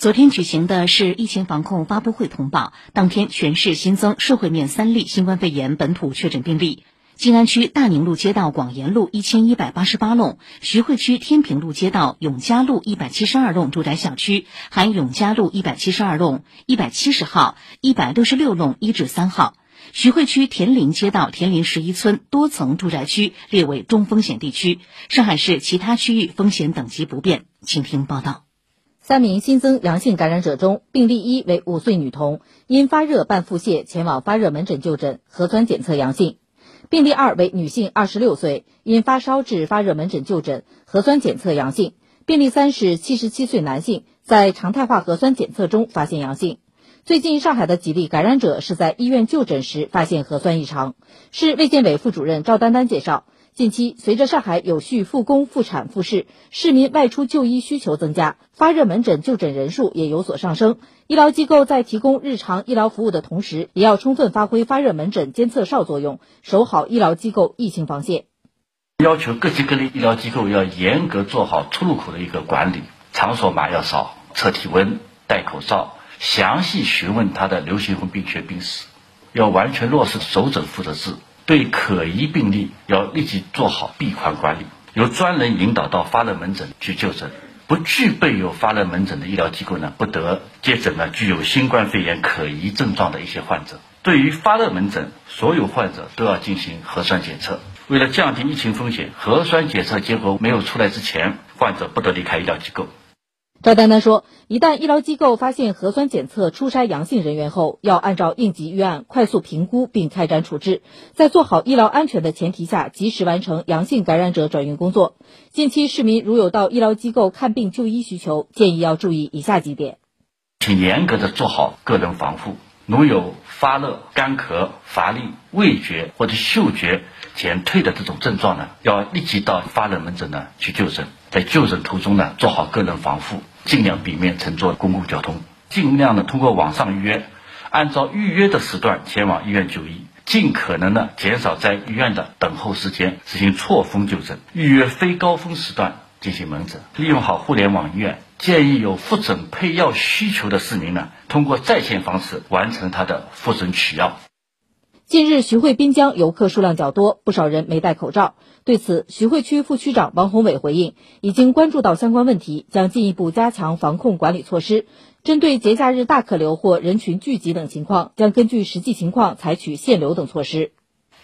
昨天举行的是疫情防控发布会通报，当天全市新增社会面三例新冠肺炎本土确诊病例。静安区大宁路街道广延路一千一百八十八弄，徐汇区天平路街道永嘉路一百七十二弄住宅小区含永嘉路一百七十二弄、一百七十号、一百六十六弄一至三号。徐汇区田林街道田林十一村多层住宅区列为中风险地区。上海市其他区域风险等级不变。请听报道。三名新增阳性感染者中，病例一为五岁女童，因发热伴腹泻前往发热门诊就诊，核酸检测阳性；病例二为女性，二十六岁，因发烧至发热门诊就诊，核酸检测阳性；病例三是七十七岁男性，在常态化核酸检测中发现阳性。最近上海的几例感染者是在医院就诊时发现核酸异常。市卫健委副主任赵丹丹介绍。近期，随着上海有序复工复产复市，市民外出就医需求增加，发热门诊就诊人数也有所上升。医疗机构在提供日常医疗服务的同时，也要充分发挥发热门诊监测哨作用，守好医疗机构疫情防线。要求各级各类医疗机构要严格做好出入口的一个管理，场所码要扫，测体温，戴口罩，详细询问他的流行病学病史，要完全落实首诊负责制。对可疑病例要立即做好闭环管理，由专人引导到发热门诊去就诊。不具备有发热门诊的医疗机构呢，不得接诊呢具有新冠肺炎可疑症状的一些患者。对于发热门诊，所有患者都要进行核酸检测。为了降低疫情风险，核酸检测结果没有出来之前，患者不得离开医疗机构。赵丹丹说，一旦医疗机构发现核酸检测初筛阳性人员后，要按照应急预案快速评估并开展处置，在做好医疗安全的前提下，及时完成阳性感染者转运工作。近期市民如有到医疗机构看病就医需求，建议要注意以下几点，请严格的做好个人防护。如有发热、干咳、乏力、味觉或者嗅觉减退的这种症状呢，要立即到发热门诊呢去就诊。在就诊途中呢，做好个人防护，尽量避免乘坐公共交通，尽量的通过网上预约，按照预约的时段前往医院就医，尽可能的减少在医院的等候时间，实行错峰就诊，预约非高峰时段进行门诊，利用好互联网医院。建议有复诊配药需求的市民呢，通过在线方式完成他的复诊取药。近日，徐汇滨江游客数量较多，不少人没戴口罩。对此，徐汇区副区长王宏伟回应，已经关注到相关问题，将进一步加强防控管理措施。针对节假日大客流或人群聚集等情况，将根据实际情况采取限流等措施，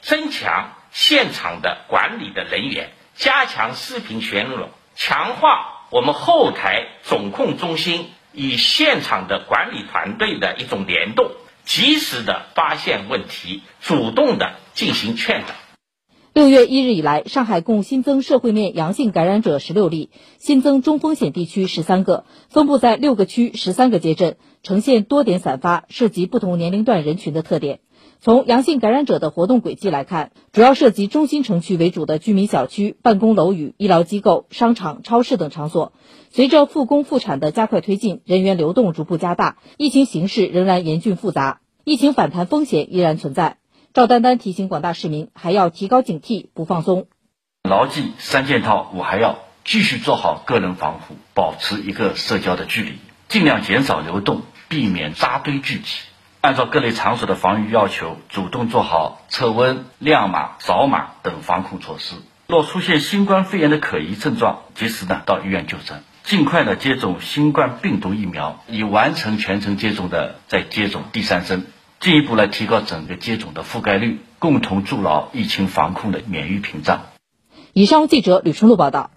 增强现场的管理的人员，加强视频巡逻，强化。我们后台总控中心与现场的管理团队的一种联动，及时的发现问题，主动的进行劝导。六月一日以来，上海共新增社会面阳性感染者十六例，新增中风险地区十三个，分布在六个区十三个街镇，呈现多点散发，涉及不同年龄段人群的特点。从阳性感染者的活动轨迹来看，主要涉及中心城区为主的居民小区、办公楼宇、医疗机构、商场、超市等场所。随着复工复产的加快推进，人员流动逐步加大，疫情形势仍然严峻复杂，疫情反弹风险依然存在。赵丹丹提醒广大市民，还要提高警惕，不放松，牢记三件套，我还要继续做好个人防护，保持一个社交的距离，尽量减少流动，避免扎堆聚集。按照各类场所的防御要求，主动做好测温、亮码、扫码等防控措施。若出现新冠肺炎的可疑症状，及时呢到医院就诊，尽快的接种新冠病毒疫苗，已完成全程接种的再接种第三针，进一步来提高整个接种的覆盖率，共同筑牢疫情防控的免疫屏障。以上记者吕春露报道。